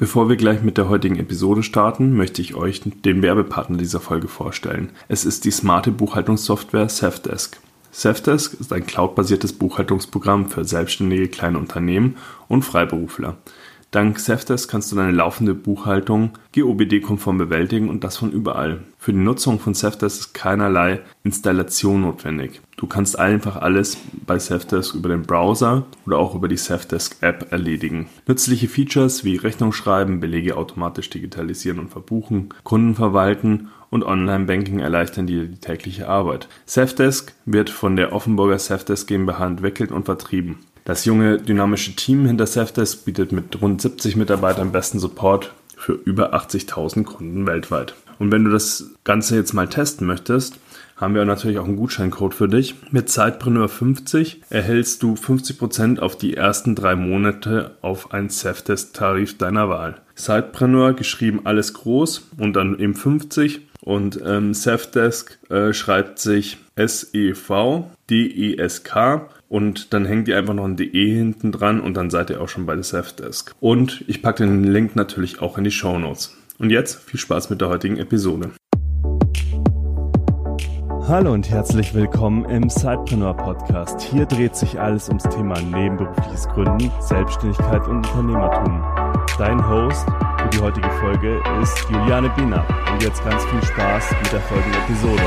Bevor wir gleich mit der heutigen Episode starten, möchte ich euch den Werbepartner dieser Folge vorstellen. Es ist die smarte Buchhaltungssoftware Safdesk. Safdesk ist ein cloudbasiertes Buchhaltungsprogramm für selbstständige kleine Unternehmen und Freiberufler. Dank Safdesk kannst du deine laufende Buchhaltung GOBD-konform bewältigen und das von überall. Für die Nutzung von Safdesk ist keinerlei Installation notwendig. Du kannst einfach alles bei Safdesk über den Browser oder auch über die Safdesk App erledigen. Nützliche Features wie Rechnung schreiben, Belege automatisch digitalisieren und verbuchen, Kunden verwalten und Online-Banking erleichtern dir die tägliche Arbeit. Safdesk wird von der Offenburger Safdesk GmbH entwickelt und vertrieben. Das junge, dynamische Team hinter Safdesk bietet mit rund 70 Mitarbeitern besten Support für über 80.000 Kunden weltweit. Und wenn du das Ganze jetzt mal testen möchtest, haben wir natürlich auch einen Gutscheincode für dich. Mit Zeitpreneur50 erhältst du 50% auf die ersten drei Monate auf einen Safdesk-Tarif deiner Wahl. Zeitpreneur geschrieben alles groß und dann eben 50 und ähm, Safdesk äh, schreibt sich S-E-V-D-E-S-K und dann hängt ihr einfach noch ein DE hinten dran und dann seid ihr auch schon bei der Safdesk. Und ich packe den Link natürlich auch in die Show Notes. Und jetzt viel Spaß mit der heutigen Episode. Hallo und herzlich willkommen im Sidepreneur Podcast. Hier dreht sich alles ums Thema nebenberufliches Gründen, Selbstständigkeit und Unternehmertum. Dein Host für die heutige Folge ist Juliane Biener. Und jetzt ganz viel Spaß mit der folgenden Episode.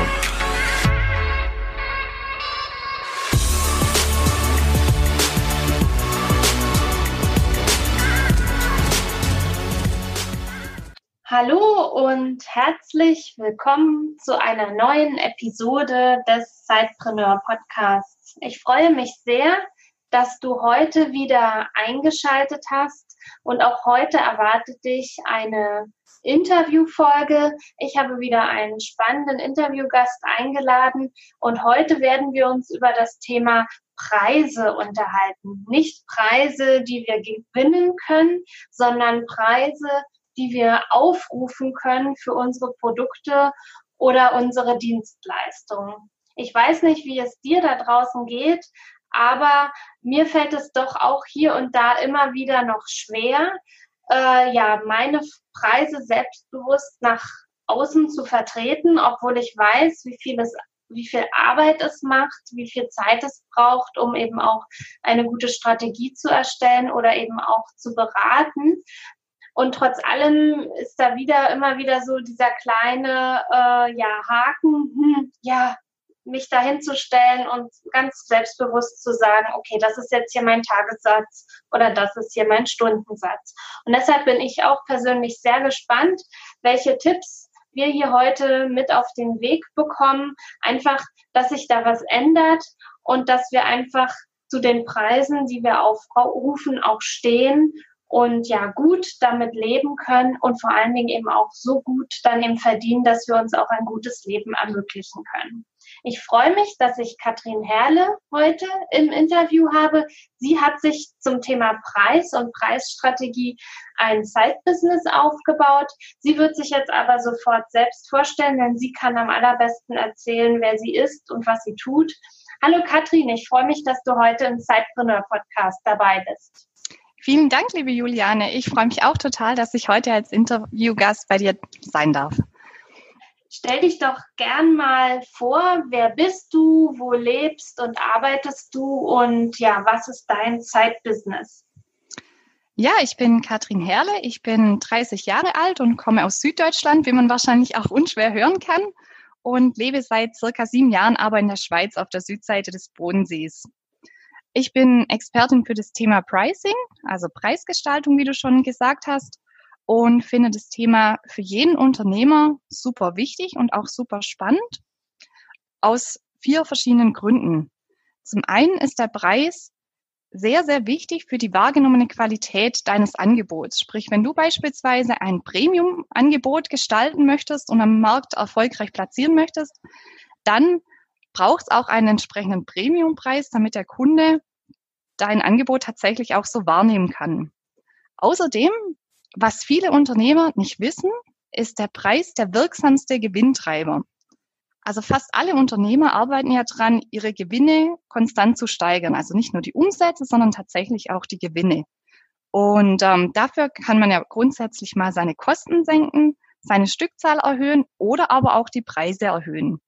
Hallo und herzlich willkommen zu einer neuen Episode des Zeitpreneur Podcasts. Ich freue mich sehr, dass du heute wieder eingeschaltet hast und auch heute erwartet dich eine Interviewfolge. Ich habe wieder einen spannenden Interviewgast eingeladen und heute werden wir uns über das Thema Preise unterhalten. Nicht Preise, die wir gewinnen können, sondern Preise, die wir aufrufen können für unsere Produkte oder unsere Dienstleistungen. Ich weiß nicht, wie es dir da draußen geht, aber mir fällt es doch auch hier und da immer wieder noch schwer, äh, ja, meine Preise selbstbewusst nach außen zu vertreten, obwohl ich weiß, wie viel es wie viel Arbeit es macht, wie viel Zeit es braucht, um eben auch eine gute Strategie zu erstellen oder eben auch zu beraten. Und trotz allem ist da wieder immer wieder so dieser kleine äh, ja, Haken, hm, ja, mich dahin zu stellen und ganz selbstbewusst zu sagen, okay, das ist jetzt hier mein Tagessatz oder das ist hier mein Stundensatz. Und deshalb bin ich auch persönlich sehr gespannt, welche Tipps wir hier heute mit auf den Weg bekommen. Einfach, dass sich da was ändert und dass wir einfach zu den Preisen, die wir aufrufen, auch stehen und ja gut damit leben können und vor allen Dingen eben auch so gut dann eben verdienen, dass wir uns auch ein gutes Leben ermöglichen können. Ich freue mich, dass ich Katrin Herle heute im Interview habe. Sie hat sich zum Thema Preis und Preisstrategie ein Side-Business aufgebaut. Sie wird sich jetzt aber sofort selbst vorstellen, denn sie kann am allerbesten erzählen, wer sie ist und was sie tut. Hallo Katrin, ich freue mich, dass du heute im Sidepreneur Podcast dabei bist. Vielen Dank, liebe Juliane. Ich freue mich auch total, dass ich heute als Interviewgast bei dir sein darf. Stell dich doch gern mal vor, wer bist du, wo lebst und arbeitest du und ja, was ist dein Zeitbusiness? Ja, ich bin Katrin Herle, ich bin 30 Jahre alt und komme aus Süddeutschland, wie man wahrscheinlich auch unschwer hören kann und lebe seit circa sieben Jahren aber in der Schweiz auf der Südseite des Bodensees. Ich bin Expertin für das Thema Pricing, also Preisgestaltung, wie du schon gesagt hast, und finde das Thema für jeden Unternehmer super wichtig und auch super spannend aus vier verschiedenen Gründen. Zum einen ist der Preis sehr, sehr wichtig für die wahrgenommene Qualität deines Angebots. Sprich, wenn du beispielsweise ein Premium-Angebot gestalten möchtest und am Markt erfolgreich platzieren möchtest, dann braucht es auch einen entsprechenden Premiumpreis, damit der Kunde dein Angebot tatsächlich auch so wahrnehmen kann. Außerdem, was viele Unternehmer nicht wissen, ist der Preis der wirksamste Gewinntreiber. Also fast alle Unternehmer arbeiten ja dran, ihre Gewinne konstant zu steigern. Also nicht nur die Umsätze, sondern tatsächlich auch die Gewinne. Und ähm, dafür kann man ja grundsätzlich mal seine Kosten senken, seine Stückzahl erhöhen oder aber auch die Preise erhöhen.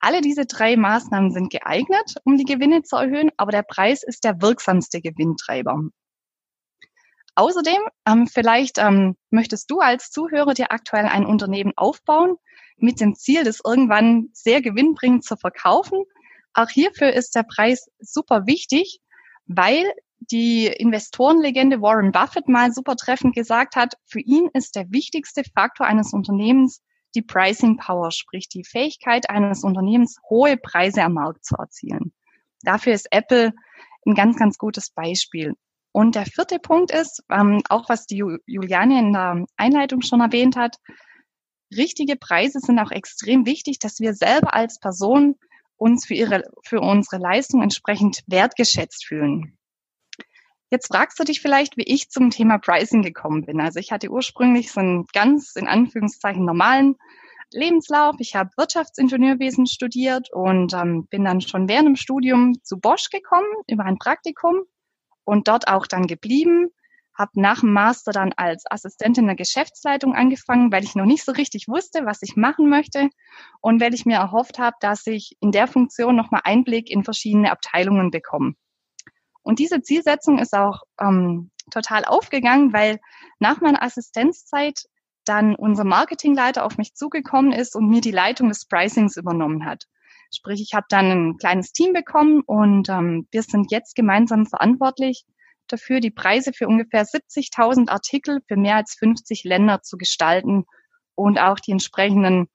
Alle diese drei Maßnahmen sind geeignet, um die Gewinne zu erhöhen, aber der Preis ist der wirksamste Gewinntreiber. Außerdem, ähm, vielleicht ähm, möchtest du als Zuhörer dir aktuell ein Unternehmen aufbauen mit dem Ziel, das irgendwann sehr gewinnbringend zu verkaufen. Auch hierfür ist der Preis super wichtig, weil die Investorenlegende Warren Buffett mal super treffend gesagt hat, für ihn ist der wichtigste Faktor eines Unternehmens die Pricing Power, sprich die Fähigkeit eines Unternehmens, hohe Preise am Markt zu erzielen. Dafür ist Apple ein ganz, ganz gutes Beispiel. Und der vierte Punkt ist, ähm, auch was die Juliane in der Einleitung schon erwähnt hat, richtige Preise sind auch extrem wichtig, dass wir selber als Person uns für, ihre, für unsere Leistung entsprechend wertgeschätzt fühlen. Jetzt fragst du dich vielleicht, wie ich zum Thema Pricing gekommen bin. Also ich hatte ursprünglich so einen ganz in Anführungszeichen normalen Lebenslauf. Ich habe Wirtschaftsingenieurwesen studiert und ähm, bin dann schon während dem Studium zu Bosch gekommen über ein Praktikum und dort auch dann geblieben. Habe nach dem Master dann als Assistentin der Geschäftsleitung angefangen, weil ich noch nicht so richtig wusste, was ich machen möchte und weil ich mir erhofft habe, dass ich in der Funktion nochmal Einblick in verschiedene Abteilungen bekomme. Und diese Zielsetzung ist auch ähm, total aufgegangen, weil nach meiner Assistenzzeit dann unser Marketingleiter auf mich zugekommen ist und mir die Leitung des Pricings übernommen hat. Sprich, ich habe dann ein kleines Team bekommen und ähm, wir sind jetzt gemeinsam verantwortlich dafür, die Preise für ungefähr 70.000 Artikel für mehr als 50 Länder zu gestalten und auch die entsprechenden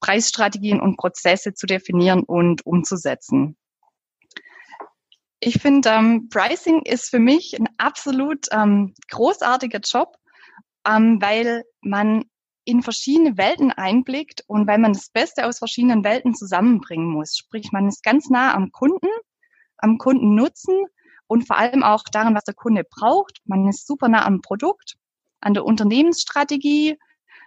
Preisstrategien und Prozesse zu definieren und umzusetzen. Ich finde, ähm, Pricing ist für mich ein absolut ähm, großartiger Job, ähm, weil man in verschiedene Welten einblickt und weil man das Beste aus verschiedenen Welten zusammenbringen muss. Sprich, man ist ganz nah am Kunden, am Kundennutzen und vor allem auch daran, was der Kunde braucht. Man ist super nah am Produkt, an der Unternehmensstrategie,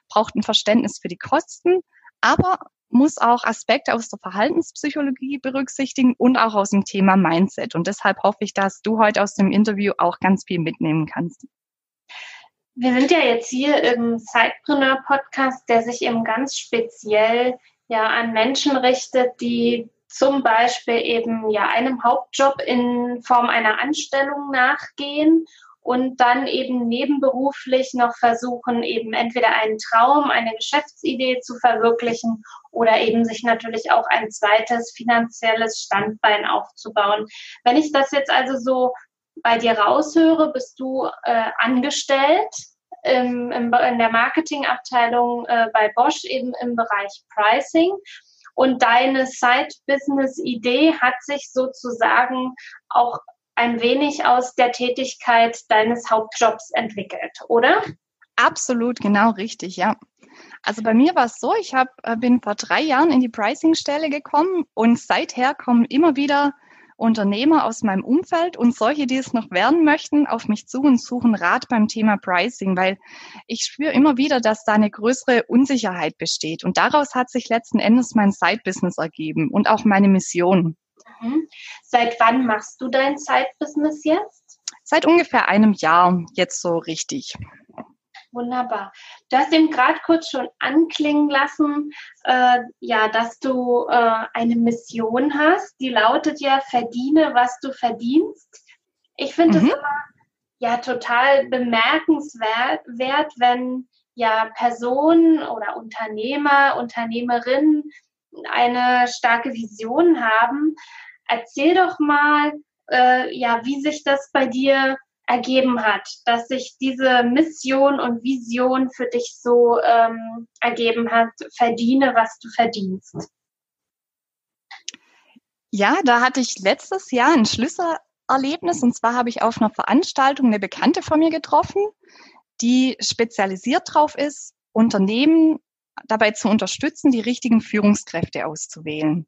braucht ein Verständnis für die Kosten, aber muss auch Aspekte aus der Verhaltenspsychologie berücksichtigen und auch aus dem Thema Mindset. Und deshalb hoffe ich, dass du heute aus dem Interview auch ganz viel mitnehmen kannst. Wir sind ja jetzt hier im Sidepreneur Podcast, der sich eben ganz speziell ja an Menschen richtet, die zum Beispiel eben ja einem Hauptjob in Form einer Anstellung nachgehen und dann eben nebenberuflich noch versuchen, eben entweder einen Traum, eine Geschäftsidee zu verwirklichen oder eben sich natürlich auch ein zweites finanzielles Standbein aufzubauen. Wenn ich das jetzt also so bei dir raushöre, bist du äh, angestellt im, im, in der Marketingabteilung äh, bei Bosch eben im Bereich Pricing. Und deine Side-Business-Idee hat sich sozusagen auch ein wenig aus der Tätigkeit deines Hauptjobs entwickelt, oder? Absolut, genau richtig, ja. Also bei mir war es so, ich hab, äh, bin vor drei Jahren in die Pricing-Stelle gekommen und seither kommen immer wieder Unternehmer aus meinem Umfeld und solche, die es noch werden möchten, auf mich zu und suchen Rat beim Thema Pricing, weil ich spüre immer wieder, dass da eine größere Unsicherheit besteht. Und daraus hat sich letzten Endes mein Side-Business ergeben und auch meine Mission. Mhm. Seit wann machst du dein Side-Business jetzt? Seit ungefähr einem Jahr jetzt so richtig. Wunderbar. Du hast eben gerade kurz schon anklingen lassen, äh, ja, dass du äh, eine Mission hast, die lautet ja, verdiene, was du verdienst. Ich finde es mhm. immer ja total bemerkenswert, wenn ja Personen oder Unternehmer, Unternehmerinnen eine starke Vision haben. Erzähl doch mal, äh, ja, wie sich das bei dir ergeben hat, dass sich diese Mission und Vision für dich so ähm, ergeben hat, verdiene, was du verdienst. Ja, da hatte ich letztes Jahr ein Schlüsselerlebnis und zwar habe ich auf einer Veranstaltung eine Bekannte von mir getroffen, die spezialisiert drauf ist, Unternehmen dabei zu unterstützen, die richtigen Führungskräfte auszuwählen.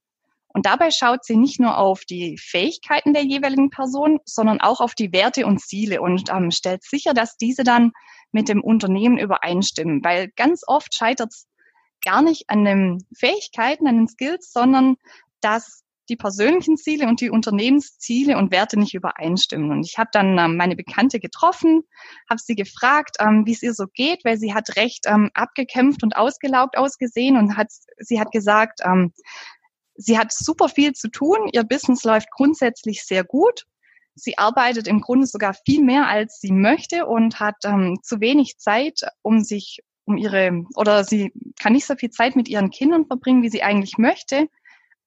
Und dabei schaut sie nicht nur auf die Fähigkeiten der jeweiligen Person, sondern auch auf die Werte und Ziele und ähm, stellt sicher, dass diese dann mit dem Unternehmen übereinstimmen. Weil ganz oft scheitert es gar nicht an den Fähigkeiten, an den Skills, sondern dass die persönlichen Ziele und die Unternehmensziele und Werte nicht übereinstimmen. Und ich habe dann ähm, meine Bekannte getroffen, habe sie gefragt, ähm, wie es ihr so geht, weil sie hat recht ähm, abgekämpft und ausgelaugt ausgesehen und hat sie hat gesagt, ähm, sie hat super viel zu tun, ihr Business läuft grundsätzlich sehr gut. Sie arbeitet im Grunde sogar viel mehr, als sie möchte und hat ähm, zu wenig Zeit, um sich um ihre, oder sie kann nicht so viel Zeit mit ihren Kindern verbringen, wie sie eigentlich möchte,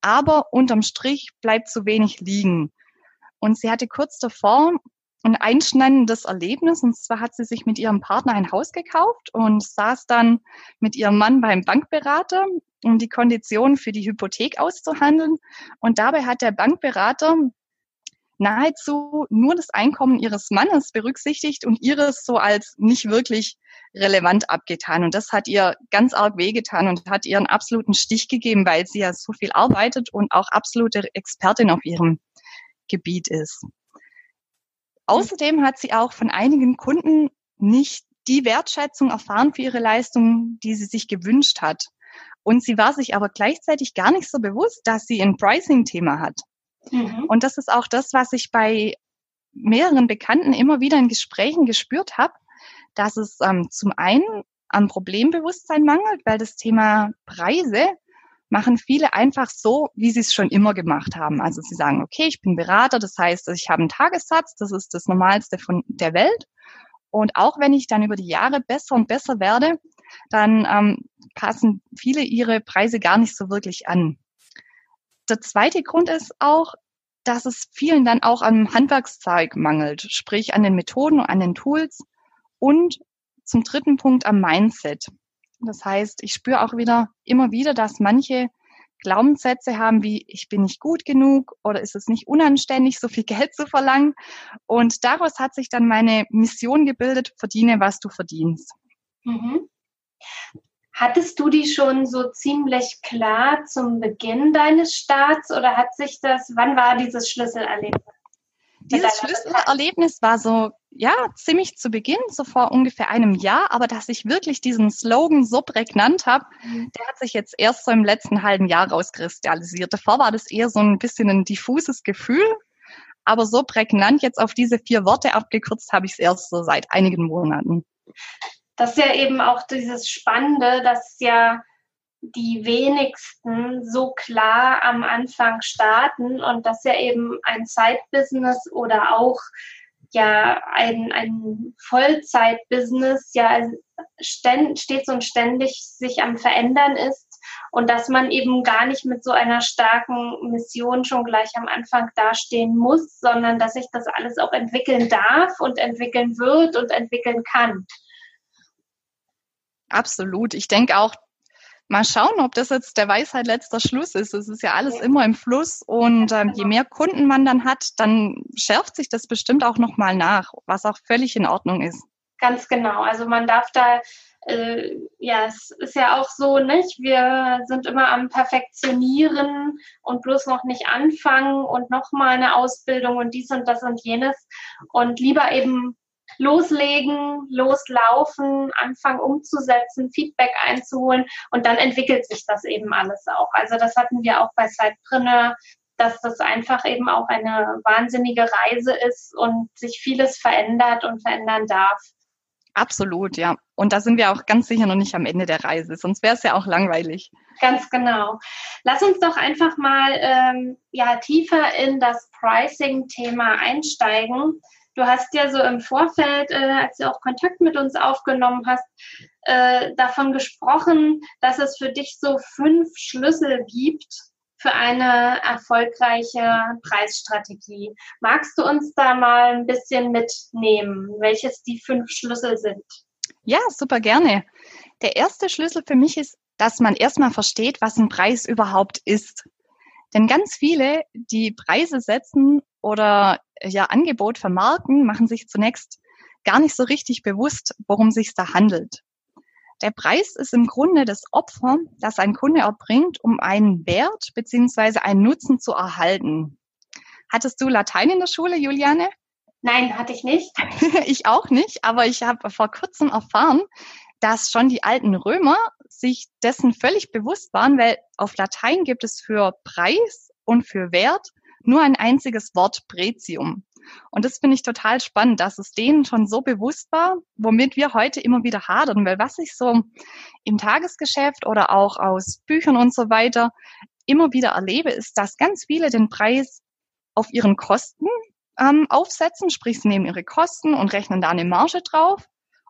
aber unterm Strich bleibt zu wenig liegen. Und sie hatte kurz davor ein einschneidendes Erlebnis, und zwar hat sie sich mit ihrem Partner ein Haus gekauft und saß dann mit ihrem Mann beim Bankberater, um die Konditionen für die Hypothek auszuhandeln. Und dabei hat der Bankberater nahezu nur das Einkommen ihres Mannes berücksichtigt und ihres so als nicht wirklich relevant abgetan. Und das hat ihr ganz arg wehgetan und hat ihr einen absoluten Stich gegeben, weil sie ja so viel arbeitet und auch absolute Expertin auf ihrem Gebiet ist. Außerdem hat sie auch von einigen Kunden nicht die Wertschätzung erfahren für ihre Leistung, die sie sich gewünscht hat. Und sie war sich aber gleichzeitig gar nicht so bewusst, dass sie ein Pricing-Thema hat. Mhm. Und das ist auch das, was ich bei mehreren Bekannten immer wieder in Gesprächen gespürt habe, dass es ähm, zum einen am Problembewusstsein mangelt, weil das Thema Preise machen viele einfach so, wie sie es schon immer gemacht haben. Also sie sagen, okay, ich bin Berater, das heißt, ich habe einen Tagessatz, das ist das Normalste von der Welt. Und auch wenn ich dann über die Jahre besser und besser werde, dann ähm, passen viele ihre Preise gar nicht so wirklich an. Der zweite Grund ist auch, dass es vielen dann auch am Handwerkszeug mangelt, sprich an den Methoden und an den Tools und zum dritten Punkt am Mindset. Das heißt, ich spüre auch wieder immer wieder, dass manche Glaubenssätze haben wie ich bin nicht gut genug oder ist es nicht unanständig, so viel Geld zu verlangen. Und daraus hat sich dann meine Mission gebildet, verdiene, was du verdienst. Mhm. Hattest du die schon so ziemlich klar zum Beginn deines Starts oder hat sich das, wann war dieses Schlüsselerlebnis? Dieses Schlüsselerlebnis war so, ja, ziemlich zu Beginn, so vor ungefähr einem Jahr, aber dass ich wirklich diesen Slogan so prägnant habe, mhm. der hat sich jetzt erst so im letzten halben Jahr rauskristallisiert. Davor war das eher so ein bisschen ein diffuses Gefühl, aber so prägnant jetzt auf diese vier Worte abgekürzt habe ich es erst so seit einigen Monaten das ist ja eben auch dieses Spannende, dass ja die wenigsten so klar am Anfang starten und dass ja eben ein Zeitbusiness oder auch ja ein, ein Vollzeitbusiness ja stets und ständig sich am Verändern ist und dass man eben gar nicht mit so einer starken Mission schon gleich am Anfang dastehen muss, sondern dass sich das alles auch entwickeln darf und entwickeln wird und entwickeln kann. Absolut. Ich denke auch, mal schauen, ob das jetzt der Weisheit letzter Schluss ist. Es ist ja alles immer im Fluss und ähm, je mehr Kunden man dann hat, dann schärft sich das bestimmt auch nochmal nach, was auch völlig in Ordnung ist. Ganz genau. Also man darf da, äh, ja, es ist ja auch so, nicht? Wir sind immer am Perfektionieren und bloß noch nicht anfangen und nochmal eine Ausbildung und dies und das und jenes und lieber eben loslegen, loslaufen, anfangen umzusetzen, Feedback einzuholen und dann entwickelt sich das eben alles auch. Also das hatten wir auch bei Sidepreneur, dass das einfach eben auch eine wahnsinnige Reise ist und sich vieles verändert und verändern darf. Absolut, ja. Und da sind wir auch ganz sicher noch nicht am Ende der Reise, sonst wäre es ja auch langweilig. Ganz genau. Lass uns doch einfach mal ähm, ja, tiefer in das Pricing-Thema einsteigen. Du hast ja so im Vorfeld, äh, als du auch Kontakt mit uns aufgenommen hast, äh, davon gesprochen, dass es für dich so fünf Schlüssel gibt für eine erfolgreiche Preisstrategie. Magst du uns da mal ein bisschen mitnehmen, welches die fünf Schlüssel sind? Ja, super gerne. Der erste Schlüssel für mich ist, dass man erstmal versteht, was ein Preis überhaupt ist. Denn ganz viele, die Preise setzen oder ja Angebot vermarkten, machen sich zunächst gar nicht so richtig bewusst, worum es sich da handelt. Der Preis ist im Grunde das Opfer, das ein Kunde erbringt, um einen Wert beziehungsweise einen Nutzen zu erhalten. Hattest du Latein in der Schule, Juliane? Nein, hatte ich nicht. ich auch nicht, aber ich habe vor kurzem erfahren, dass schon die alten Römer sich dessen völlig bewusst waren, weil auf Latein gibt es für Preis und für Wert nur ein einziges Wort Pretium. Und das finde ich total spannend, dass es denen schon so bewusst war, womit wir heute immer wieder hadern, weil was ich so im Tagesgeschäft oder auch aus Büchern und so weiter immer wieder erlebe, ist, dass ganz viele den Preis auf ihren Kosten ähm, aufsetzen, sprich sie nehmen ihre Kosten und rechnen da eine Marge drauf.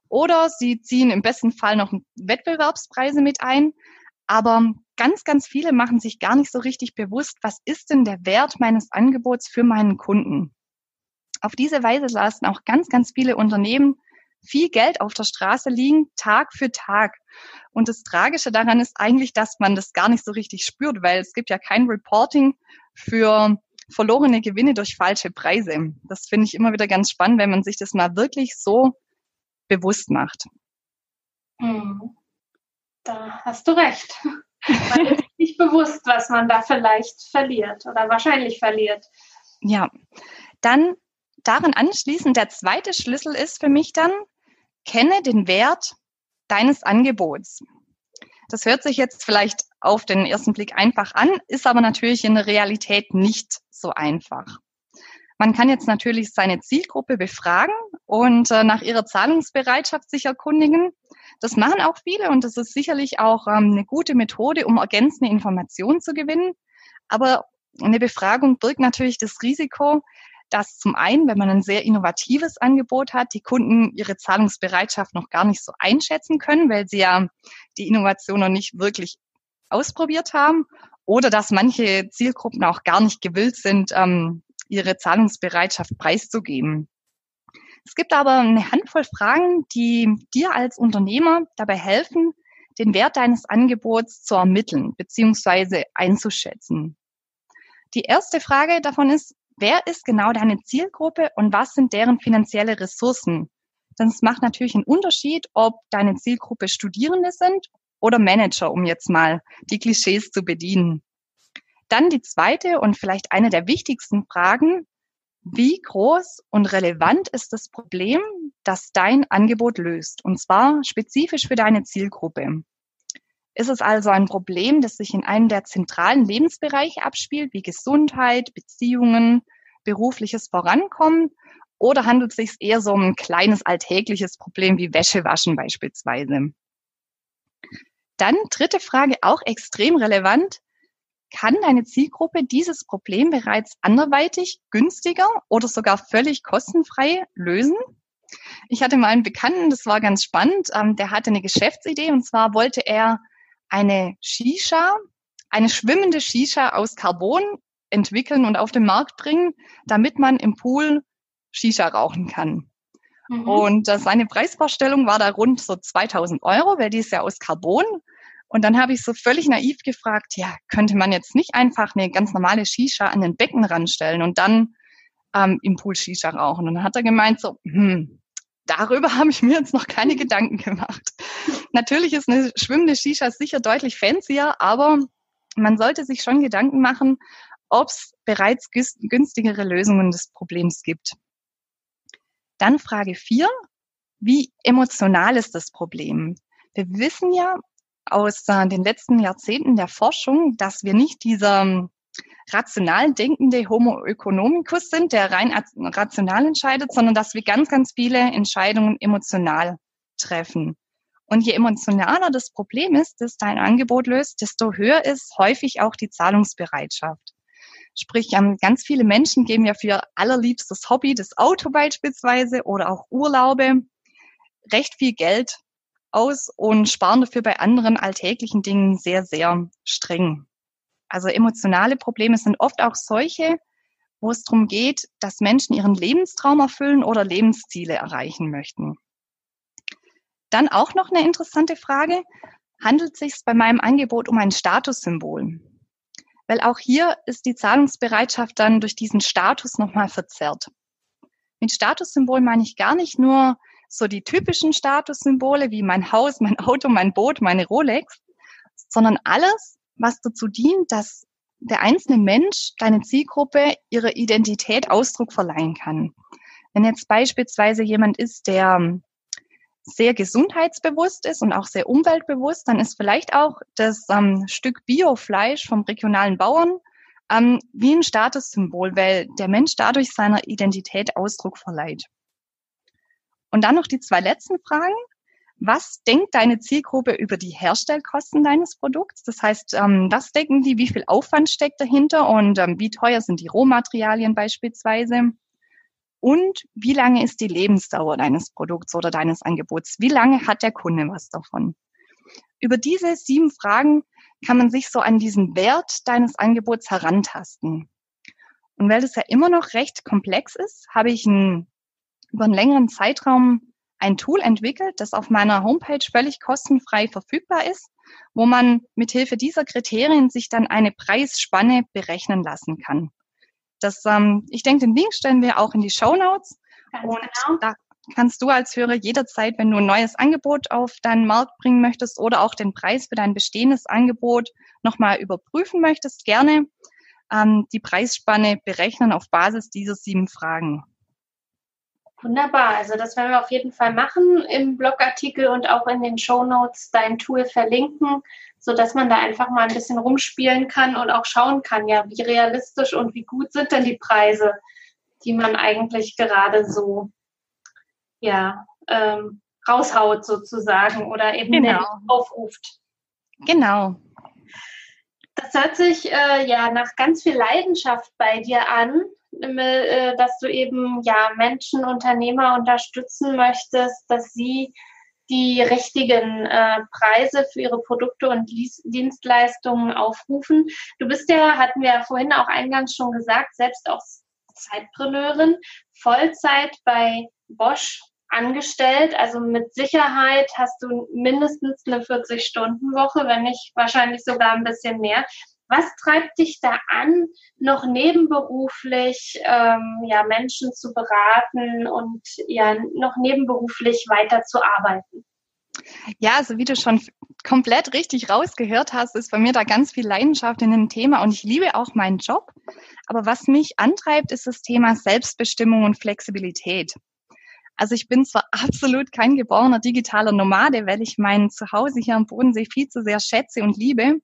Oder sie ziehen im besten Fall noch Wettbewerbspreise mit ein. Aber ganz, ganz viele machen sich gar nicht so richtig bewusst, was ist denn der Wert meines Angebots für meinen Kunden. Auf diese Weise lassen auch ganz, ganz viele Unternehmen viel Geld auf der Straße liegen, Tag für Tag. Und das Tragische daran ist eigentlich, dass man das gar nicht so richtig spürt, weil es gibt ja kein Reporting für verlorene Gewinne durch falsche Preise. Das finde ich immer wieder ganz spannend, wenn man sich das mal wirklich so bewusst macht. Hm. Da hast du recht. Man ist nicht bewusst, was man da vielleicht verliert oder wahrscheinlich verliert. Ja, dann daran anschließend, der zweite Schlüssel ist für mich dann, kenne den Wert deines Angebots. Das hört sich jetzt vielleicht auf den ersten Blick einfach an, ist aber natürlich in der Realität nicht so einfach. Man kann jetzt natürlich seine Zielgruppe befragen und äh, nach ihrer Zahlungsbereitschaft sich erkundigen. Das machen auch viele und das ist sicherlich auch ähm, eine gute Methode, um ergänzende Informationen zu gewinnen. Aber eine Befragung birgt natürlich das Risiko, dass zum einen, wenn man ein sehr innovatives Angebot hat, die Kunden ihre Zahlungsbereitschaft noch gar nicht so einschätzen können, weil sie ja die Innovation noch nicht wirklich ausprobiert haben oder dass manche Zielgruppen auch gar nicht gewillt sind, ähm, ihre Zahlungsbereitschaft preiszugeben. Es gibt aber eine Handvoll Fragen, die dir als Unternehmer dabei helfen, den Wert deines Angebots zu ermitteln bzw. einzuschätzen. Die erste Frage davon ist, wer ist genau deine Zielgruppe und was sind deren finanzielle Ressourcen? Denn es macht natürlich einen Unterschied, ob deine Zielgruppe Studierende sind oder Manager, um jetzt mal die Klischees zu bedienen. Dann die zweite und vielleicht eine der wichtigsten Fragen. Wie groß und relevant ist das Problem, das dein Angebot löst? Und zwar spezifisch für deine Zielgruppe. Ist es also ein Problem, das sich in einem der zentralen Lebensbereiche abspielt, wie Gesundheit, Beziehungen, berufliches Vorankommen? Oder handelt es sich eher so um ein kleines alltägliches Problem wie Wäschewaschen beispielsweise? Dann dritte Frage, auch extrem relevant. Kann deine Zielgruppe dieses Problem bereits anderweitig, günstiger oder sogar völlig kostenfrei lösen? Ich hatte mal einen Bekannten, das war ganz spannend, ähm, der hatte eine Geschäftsidee und zwar wollte er eine Shisha, eine schwimmende Shisha aus Carbon entwickeln und auf den Markt bringen, damit man im Pool Shisha rauchen kann. Mhm. Und äh, seine Preisvorstellung war da rund so 2000 Euro, weil die ist ja aus Carbon. Und dann habe ich so völlig naiv gefragt, ja, könnte man jetzt nicht einfach eine ganz normale Shisha an den Becken ranstellen und dann ähm, im Pool Shisha rauchen? Und dann hat er gemeint so, hm, darüber habe ich mir jetzt noch keine Gedanken gemacht. Natürlich ist eine schwimmende Shisha sicher deutlich fancier, aber man sollte sich schon Gedanken machen, ob es bereits günstigere Lösungen des Problems gibt. Dann Frage vier: Wie emotional ist das Problem? Wir wissen ja aus äh, den letzten Jahrzehnten der Forschung, dass wir nicht dieser ähm, rational denkende Homo economicus sind, der rein rational entscheidet, sondern dass wir ganz, ganz viele Entscheidungen emotional treffen. Und je emotionaler das Problem ist, das dein Angebot löst, desto höher ist häufig auch die Zahlungsbereitschaft. Sprich, ähm, ganz viele Menschen geben ja für allerliebstes Hobby, das Auto beispielsweise oder auch Urlaube, recht viel Geld aus und sparen dafür bei anderen alltäglichen Dingen sehr, sehr streng. Also emotionale Probleme sind oft auch solche, wo es darum geht, dass Menschen ihren Lebenstraum erfüllen oder Lebensziele erreichen möchten. Dann auch noch eine interessante Frage. Handelt es sich bei meinem Angebot um ein Statussymbol? Weil auch hier ist die Zahlungsbereitschaft dann durch diesen Status nochmal verzerrt. Mit Statussymbol meine ich gar nicht nur so die typischen Statussymbole wie mein Haus, mein Auto, mein Boot, meine Rolex, sondern alles, was dazu dient, dass der einzelne Mensch, deine Zielgruppe, ihre Identität Ausdruck verleihen kann. Wenn jetzt beispielsweise jemand ist, der sehr gesundheitsbewusst ist und auch sehr umweltbewusst, dann ist vielleicht auch das ähm, Stück Biofleisch vom regionalen Bauern ähm, wie ein Statussymbol, weil der Mensch dadurch seiner Identität Ausdruck verleiht. Und dann noch die zwei letzten Fragen. Was denkt deine Zielgruppe über die Herstellkosten deines Produkts? Das heißt, ähm, was denken die, wie viel Aufwand steckt dahinter und ähm, wie teuer sind die Rohmaterialien beispielsweise? Und wie lange ist die Lebensdauer deines Produkts oder deines Angebots? Wie lange hat der Kunde was davon? Über diese sieben Fragen kann man sich so an diesen Wert deines Angebots herantasten. Und weil das ja immer noch recht komplex ist, habe ich ein, über einen längeren Zeitraum ein Tool entwickelt, das auf meiner Homepage völlig kostenfrei verfügbar ist, wo man mithilfe dieser Kriterien sich dann eine Preisspanne berechnen lassen kann. Das, ähm, ich denke, den Link stellen wir auch in die Show Notes. und genau. da kannst du als Hörer jederzeit, wenn du ein neues Angebot auf deinen Markt bringen möchtest oder auch den Preis für dein bestehendes Angebot nochmal überprüfen möchtest, gerne ähm, die Preisspanne berechnen auf Basis dieser sieben Fragen. Wunderbar, also das werden wir auf jeden Fall machen im Blogartikel und auch in den Show Notes dein Tool verlinken, so dass man da einfach mal ein bisschen rumspielen kann und auch schauen kann, ja, wie realistisch und wie gut sind denn die Preise, die man eigentlich gerade so ja, ähm, raushaut sozusagen oder eben genau. aufruft. Genau. Das hört sich äh, ja nach ganz viel Leidenschaft bei dir an, dass du eben ja Menschen, Unternehmer unterstützen möchtest, dass sie die richtigen äh, Preise für ihre Produkte und Dienstleistungen aufrufen. Du bist ja, hatten wir ja vorhin auch eingangs schon gesagt, selbst auch Zeitpreneurin, Vollzeit bei Bosch angestellt. Also mit Sicherheit hast du mindestens eine 40-Stunden-Woche, wenn nicht wahrscheinlich sogar ein bisschen mehr. Was treibt dich da an, noch nebenberuflich ähm, ja, Menschen zu beraten und ja noch nebenberuflich weiter zu arbeiten? Ja, also wie du schon komplett richtig rausgehört hast, ist bei mir da ganz viel Leidenschaft in dem Thema und ich liebe auch meinen Job. Aber was mich antreibt, ist das Thema Selbstbestimmung und Flexibilität. Also ich bin zwar absolut kein geborener digitaler Nomade, weil ich mein Zuhause hier am Bodensee viel zu sehr schätze und liebe,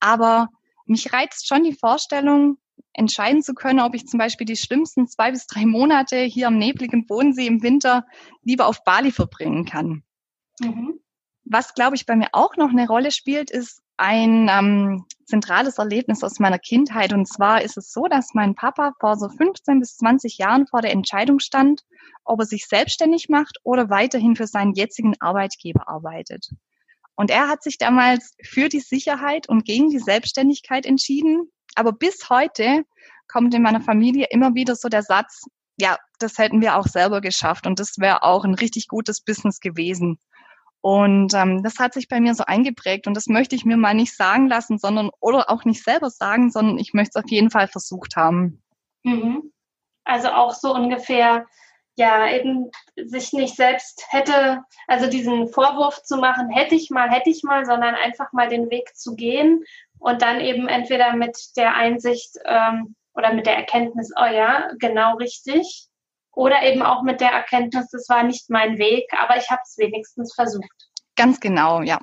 aber mich reizt schon die Vorstellung, entscheiden zu können, ob ich zum Beispiel die schlimmsten zwei bis drei Monate hier am nebligen Bodensee im Winter lieber auf Bali verbringen kann. Mhm. Was, glaube ich, bei mir auch noch eine Rolle spielt, ist ein ähm, zentrales Erlebnis aus meiner Kindheit. Und zwar ist es so, dass mein Papa vor so 15 bis 20 Jahren vor der Entscheidung stand, ob er sich selbstständig macht oder weiterhin für seinen jetzigen Arbeitgeber arbeitet. Und er hat sich damals für die Sicherheit und gegen die Selbstständigkeit entschieden. Aber bis heute kommt in meiner Familie immer wieder so der Satz, ja, das hätten wir auch selber geschafft und das wäre auch ein richtig gutes Business gewesen. Und ähm, das hat sich bei mir so eingeprägt und das möchte ich mir mal nicht sagen lassen, sondern oder auch nicht selber sagen, sondern ich möchte es auf jeden Fall versucht haben. Mhm. Also auch so ungefähr, ja, eben sich nicht selbst hätte, also diesen Vorwurf zu machen, hätte ich mal, hätte ich mal, sondern einfach mal den Weg zu gehen und dann eben entweder mit der Einsicht ähm, oder mit der Erkenntnis, oh ja, genau richtig, oder eben auch mit der Erkenntnis, das war nicht mein Weg, aber ich habe es wenigstens versucht. Ganz genau, ja.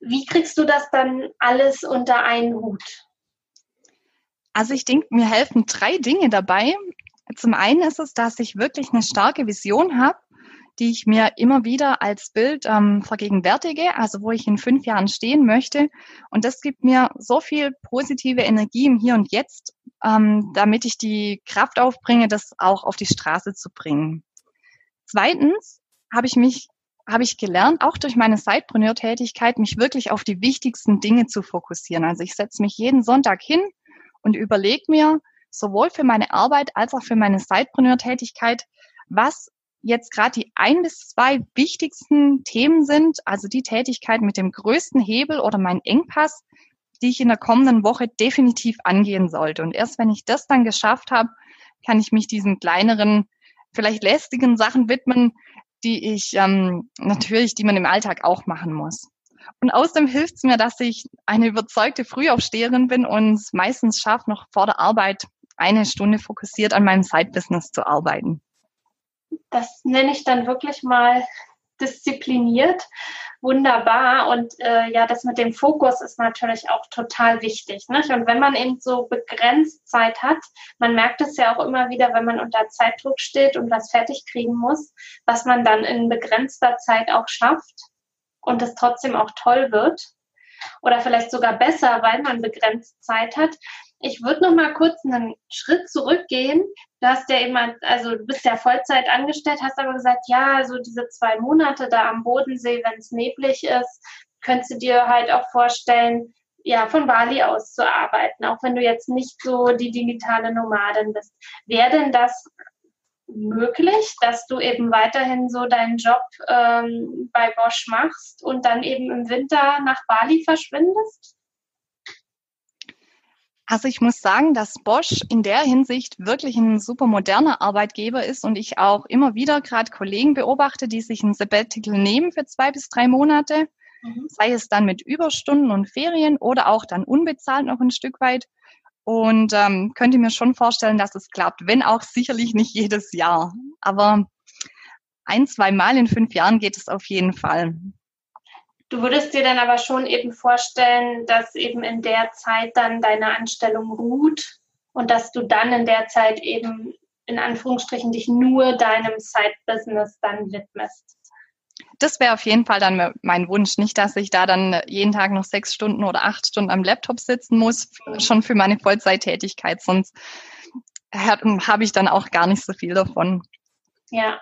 Wie kriegst du das dann alles unter einen Hut? Also ich denke, mir helfen drei Dinge dabei. Zum einen ist es, dass ich wirklich eine starke Vision habe, die ich mir immer wieder als Bild ähm, vergegenwärtige, also wo ich in fünf Jahren stehen möchte. Und das gibt mir so viel positive Energie im Hier und Jetzt, ähm, damit ich die Kraft aufbringe, das auch auf die Straße zu bringen. Zweitens habe ich mich habe ich gelernt, auch durch meine Sidepreneur-Tätigkeit, mich wirklich auf die wichtigsten Dinge zu fokussieren. Also ich setze mich jeden Sonntag hin und überlege mir sowohl für meine Arbeit als auch für meine Sidepreneur-Tätigkeit, was jetzt gerade die ein bis zwei wichtigsten Themen sind, also die Tätigkeit mit dem größten Hebel oder mein Engpass, die ich in der kommenden Woche definitiv angehen sollte. Und erst wenn ich das dann geschafft habe, kann ich mich diesen kleineren, vielleicht lästigen Sachen widmen, die ich ähm, natürlich, die man im Alltag auch machen muss. Und außerdem hilft es mir, dass ich eine überzeugte Frühaufsteherin bin und meistens schaffe, noch vor der Arbeit eine Stunde fokussiert an meinem Side-Business zu arbeiten das nenne ich dann wirklich mal diszipliniert. wunderbar. Und äh, ja, das mit dem Fokus ist natürlich auch total wichtig. Nicht? Und wenn man eben so begrenzt Zeit hat, man merkt es ja auch immer wieder, wenn man unter Zeitdruck steht und was fertig kriegen muss, was man dann in begrenzter Zeit auch schafft und es trotzdem auch toll wird. Oder vielleicht sogar besser, weil man begrenzt Zeit hat. Ich würde noch mal kurz einen Schritt zurückgehen. Du hast ja immer, also du bist ja Vollzeit angestellt, hast aber gesagt, ja, so diese zwei Monate da am Bodensee, wenn es neblig ist, könntest du dir halt auch vorstellen, ja, von Bali aus zu arbeiten, auch wenn du jetzt nicht so die digitale Nomadin bist. Wäre denn das möglich, dass du eben weiterhin so deinen Job ähm, bei Bosch machst und dann eben im Winter nach Bali verschwindest? Also ich muss sagen, dass Bosch in der Hinsicht wirklich ein super moderner Arbeitgeber ist und ich auch immer wieder gerade Kollegen beobachte, die sich ein Sabbatical nehmen für zwei bis drei Monate, mhm. sei es dann mit Überstunden und Ferien oder auch dann unbezahlt noch ein Stück weit. Und ähm, könnte mir schon vorstellen, dass es klappt, wenn auch sicherlich nicht jedes Jahr. Aber ein, zwei Mal in fünf Jahren geht es auf jeden Fall. Du würdest dir dann aber schon eben vorstellen, dass eben in der Zeit dann deine Anstellung ruht und dass du dann in der Zeit eben in Anführungsstrichen dich nur deinem Side-Business dann widmest. Das wäre auf jeden Fall dann mein Wunsch. Nicht, dass ich da dann jeden Tag noch sechs Stunden oder acht Stunden am Laptop sitzen muss, schon für meine Vollzeittätigkeit. Sonst habe ich dann auch gar nicht so viel davon. Ja,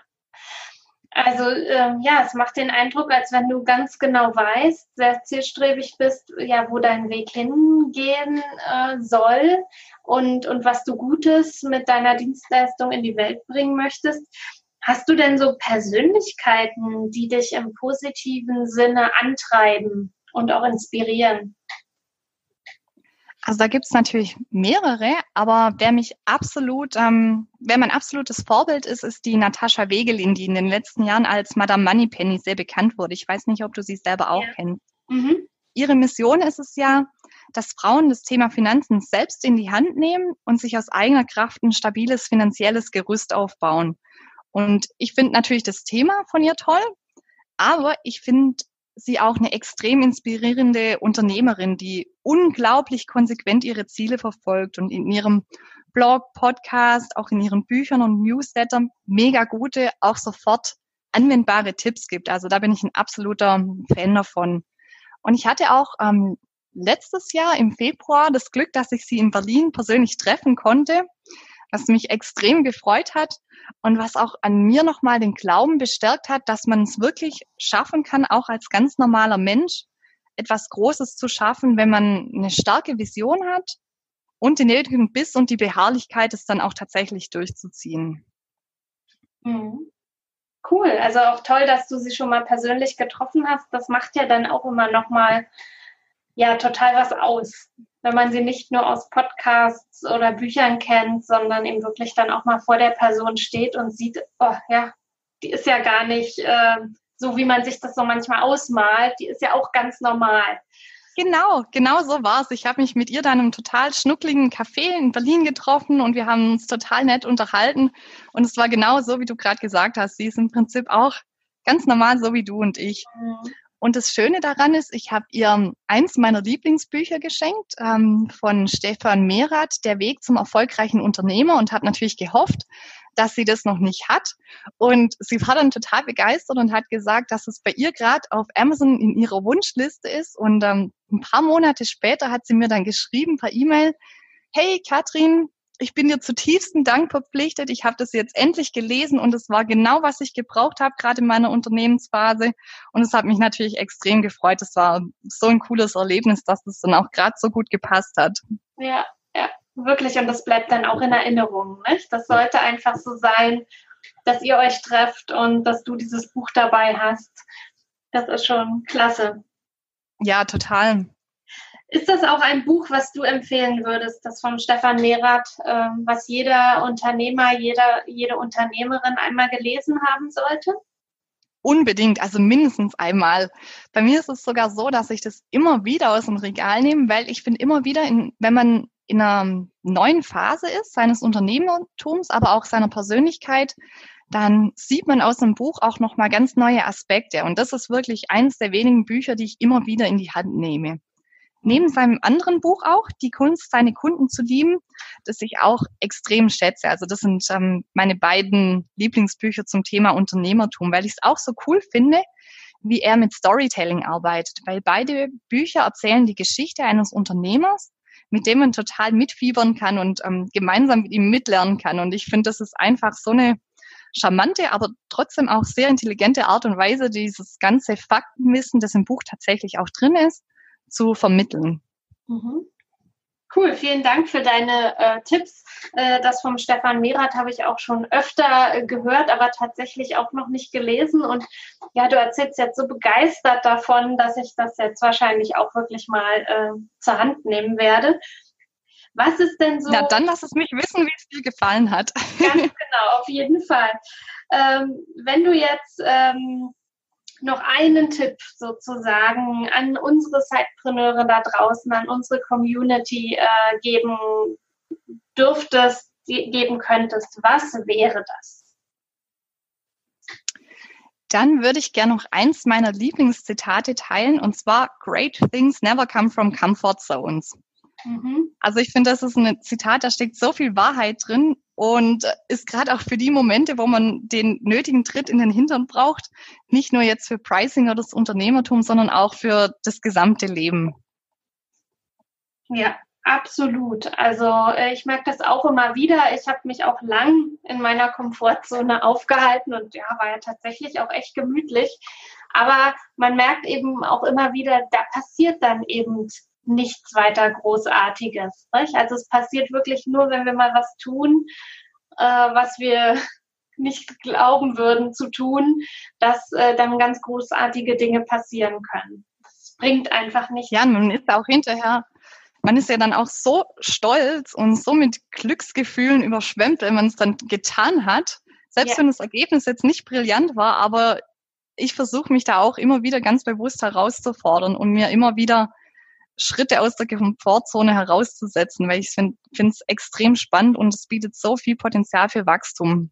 also ähm, ja, es macht den Eindruck, als wenn du ganz genau weißt, sehr zielstrebig bist, ja, wo dein Weg hingehen äh, soll und, und was du Gutes mit deiner Dienstleistung in die Welt bringen möchtest. Hast du denn so Persönlichkeiten, die dich im positiven Sinne antreiben und auch inspirieren? Also da gibt's natürlich mehrere, aber wer mich absolut, ähm, wer mein absolutes Vorbild ist, ist die Natascha Wegelin, die in den letzten Jahren als Madame Moneypenny sehr bekannt wurde. Ich weiß nicht, ob du sie selber auch ja. kennst. Mhm. Ihre Mission ist es ja, dass Frauen das Thema Finanzen selbst in die Hand nehmen und sich aus eigener Kraft ein stabiles finanzielles Gerüst aufbauen. Und ich finde natürlich das Thema von ihr toll, aber ich finde sie auch eine extrem inspirierende Unternehmerin, die unglaublich konsequent ihre Ziele verfolgt und in ihrem Blog, Podcast, auch in ihren Büchern und Newslettern mega gute, auch sofort anwendbare Tipps gibt. Also da bin ich ein absoluter Fan davon. Und ich hatte auch ähm, letztes Jahr im Februar das Glück, dass ich sie in Berlin persönlich treffen konnte, was mich extrem gefreut hat und was auch an mir nochmal den Glauben bestärkt hat, dass man es wirklich schaffen kann, auch als ganz normaler Mensch etwas Großes zu schaffen, wenn man eine starke Vision hat und den nötigen Biss und die Beharrlichkeit, es dann auch tatsächlich durchzuziehen. Mhm. Cool, also auch toll, dass du sie schon mal persönlich getroffen hast. Das macht ja dann auch immer nochmal ja total was aus wenn man sie nicht nur aus Podcasts oder Büchern kennt, sondern eben wirklich dann auch mal vor der Person steht und sieht, oh ja, die ist ja gar nicht äh, so, wie man sich das so manchmal ausmalt. Die ist ja auch ganz normal. Genau, genau so war es. Ich habe mich mit ihr dann im total schnuckligen Café in Berlin getroffen und wir haben uns total nett unterhalten. Und es war genau so, wie du gerade gesagt hast. Sie ist im Prinzip auch ganz normal, so wie du und ich. Mhm. Und das Schöne daran ist, ich habe ihr eins meiner Lieblingsbücher geschenkt ähm, von Stefan Merath, Der Weg zum erfolgreichen Unternehmer und habe natürlich gehofft, dass sie das noch nicht hat. Und sie war dann total begeistert und hat gesagt, dass es bei ihr gerade auf Amazon in ihrer Wunschliste ist. Und ähm, ein paar Monate später hat sie mir dann geschrieben per E-Mail, hey Katrin, ich bin dir zutiefsten Dank verpflichtet. Ich habe das jetzt endlich gelesen und es war genau, was ich gebraucht habe, gerade in meiner Unternehmensphase. Und es hat mich natürlich extrem gefreut. Es war so ein cooles Erlebnis, dass es dann auch gerade so gut gepasst hat. Ja, ja, wirklich. Und das bleibt dann auch in Erinnerung. Nicht? Das sollte einfach so sein, dass ihr euch trefft und dass du dieses Buch dabei hast. Das ist schon klasse. Ja, total. Ist das auch ein Buch, was du empfehlen würdest, das von Stefan Mehrath, äh, was jeder Unternehmer, jeder, jede Unternehmerin einmal gelesen haben sollte? Unbedingt, also mindestens einmal. Bei mir ist es sogar so, dass ich das immer wieder aus dem Regal nehme, weil ich finde immer wieder, in, wenn man in einer neuen Phase ist, seines Unternehmertums, aber auch seiner Persönlichkeit, dann sieht man aus dem Buch auch nochmal ganz neue Aspekte. Und das ist wirklich eines der wenigen Bücher, die ich immer wieder in die Hand nehme. Neben seinem anderen Buch auch, Die Kunst, seine Kunden zu lieben, das ich auch extrem schätze. Also das sind ähm, meine beiden Lieblingsbücher zum Thema Unternehmertum, weil ich es auch so cool finde, wie er mit Storytelling arbeitet. Weil beide Bücher erzählen die Geschichte eines Unternehmers, mit dem man total mitfiebern kann und ähm, gemeinsam mit ihm mitlernen kann. Und ich finde, das ist einfach so eine charmante, aber trotzdem auch sehr intelligente Art und Weise, dieses ganze Faktenwissen, das im Buch tatsächlich auch drin ist, zu vermitteln. Mhm. Cool, vielen Dank für deine äh, Tipps. Äh, das vom Stefan Merath habe ich auch schon öfter äh, gehört, aber tatsächlich auch noch nicht gelesen. Und ja, du erzählst jetzt so begeistert davon, dass ich das jetzt wahrscheinlich auch wirklich mal äh, zur Hand nehmen werde. Was ist denn so? Na, dann lass es mich wissen, wie es dir gefallen hat. Ganz genau, auf jeden Fall. Ähm, wenn du jetzt ähm, noch einen Tipp sozusagen an unsere Sidepreneure da draußen, an unsere Community äh, geben dürftest, geben könntest, was wäre das? Dann würde ich gerne noch eins meiner Lieblingszitate teilen, und zwar Great things never come from comfort zones. Mhm. Also ich finde, das ist ein Zitat, da steckt so viel Wahrheit drin und ist gerade auch für die Momente, wo man den nötigen Tritt in den Hintern braucht, nicht nur jetzt für Pricing oder das Unternehmertum, sondern auch für das gesamte Leben. Ja, absolut. Also äh, ich merke das auch immer wieder. Ich habe mich auch lang in meiner Komfortzone aufgehalten und ja, war ja tatsächlich auch echt gemütlich. Aber man merkt eben auch immer wieder, da passiert dann eben nichts weiter Großartiges. Nicht? Also es passiert wirklich nur, wenn wir mal was tun, äh, was wir nicht glauben würden zu tun, dass äh, dann ganz großartige Dinge passieren können. Das bringt einfach nichts. Ja, man ist auch hinterher, man ist ja dann auch so stolz und so mit Glücksgefühlen überschwemmt, wenn man es dann getan hat. Selbst ja. wenn das Ergebnis jetzt nicht brillant war, aber ich versuche mich da auch immer wieder ganz bewusst herauszufordern und mir immer wieder Schritte aus der Komfortzone herauszusetzen, weil ich finde es extrem spannend und es bietet so viel Potenzial für Wachstum.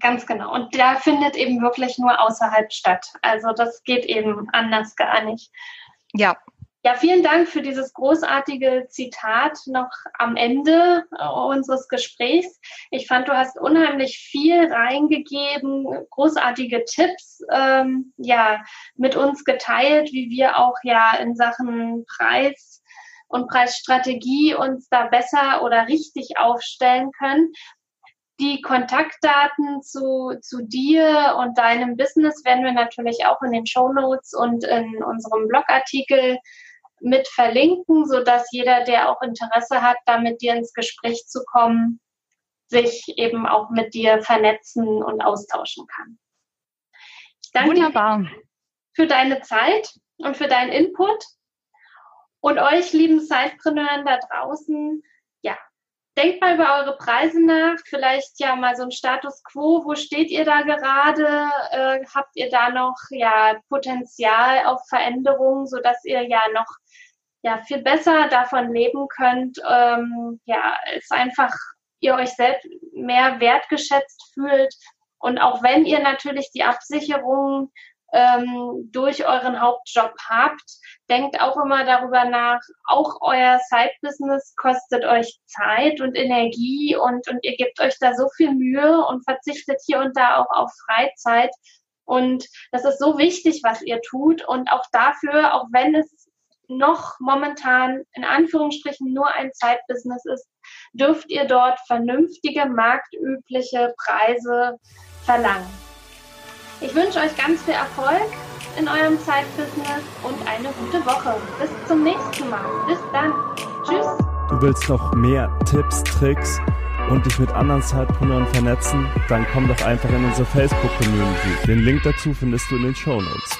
Ganz genau. Und der findet eben wirklich nur außerhalb statt. Also das geht eben anders gar nicht. Ja, ja, vielen Dank für dieses großartige Zitat noch am Ende äh, unseres Gesprächs. Ich fand, du hast unheimlich viel reingegeben, großartige Tipps, ähm, ja, mit uns geteilt, wie wir auch ja in Sachen Preis und Preisstrategie uns da besser oder richtig aufstellen können. Die Kontaktdaten zu, zu dir und deinem Business werden wir natürlich auch in den Show Notes und in unserem Blogartikel mit verlinken, so dass jeder, der auch Interesse hat, da mit dir ins Gespräch zu kommen, sich eben auch mit dir vernetzen und austauschen kann. Ich danke Wunderbar. dir für deine Zeit und für deinen Input. Und euch, lieben Sidepreneuren da draußen, ja, denkt mal über eure Preise nach, vielleicht ja mal so ein Status quo, wo steht ihr da gerade? Äh, habt ihr da noch ja Potenzial auf Veränderungen, sodass ihr ja noch ja viel besser davon leben könnt? Ähm, ja, es einfach ihr euch selbst mehr wertgeschätzt fühlt und auch wenn ihr natürlich die Absicherung ähm, durch euren Hauptjob habt, denkt auch immer darüber nach, auch euer Side-Business kostet euch Zeit und Energie und, und ihr gebt euch da so viel Mühe und verzichtet hier und da auch auf Freizeit. Und das ist so wichtig, was ihr tut. Und auch dafür, auch wenn es noch momentan in Anführungsstrichen nur ein Zeitbusiness ist, dürft ihr dort vernünftige, marktübliche Preise verlangen. Ich wünsche euch ganz viel Erfolg in eurem Zeitbusiness und eine gute Woche. Bis zum nächsten Mal. Bis dann. Tschüss. Du willst noch mehr Tipps, Tricks und dich mit anderen Zeitpreneuren vernetzen? Dann komm doch einfach in unsere Facebook-Community. Den Link dazu findest du in den Show Notes.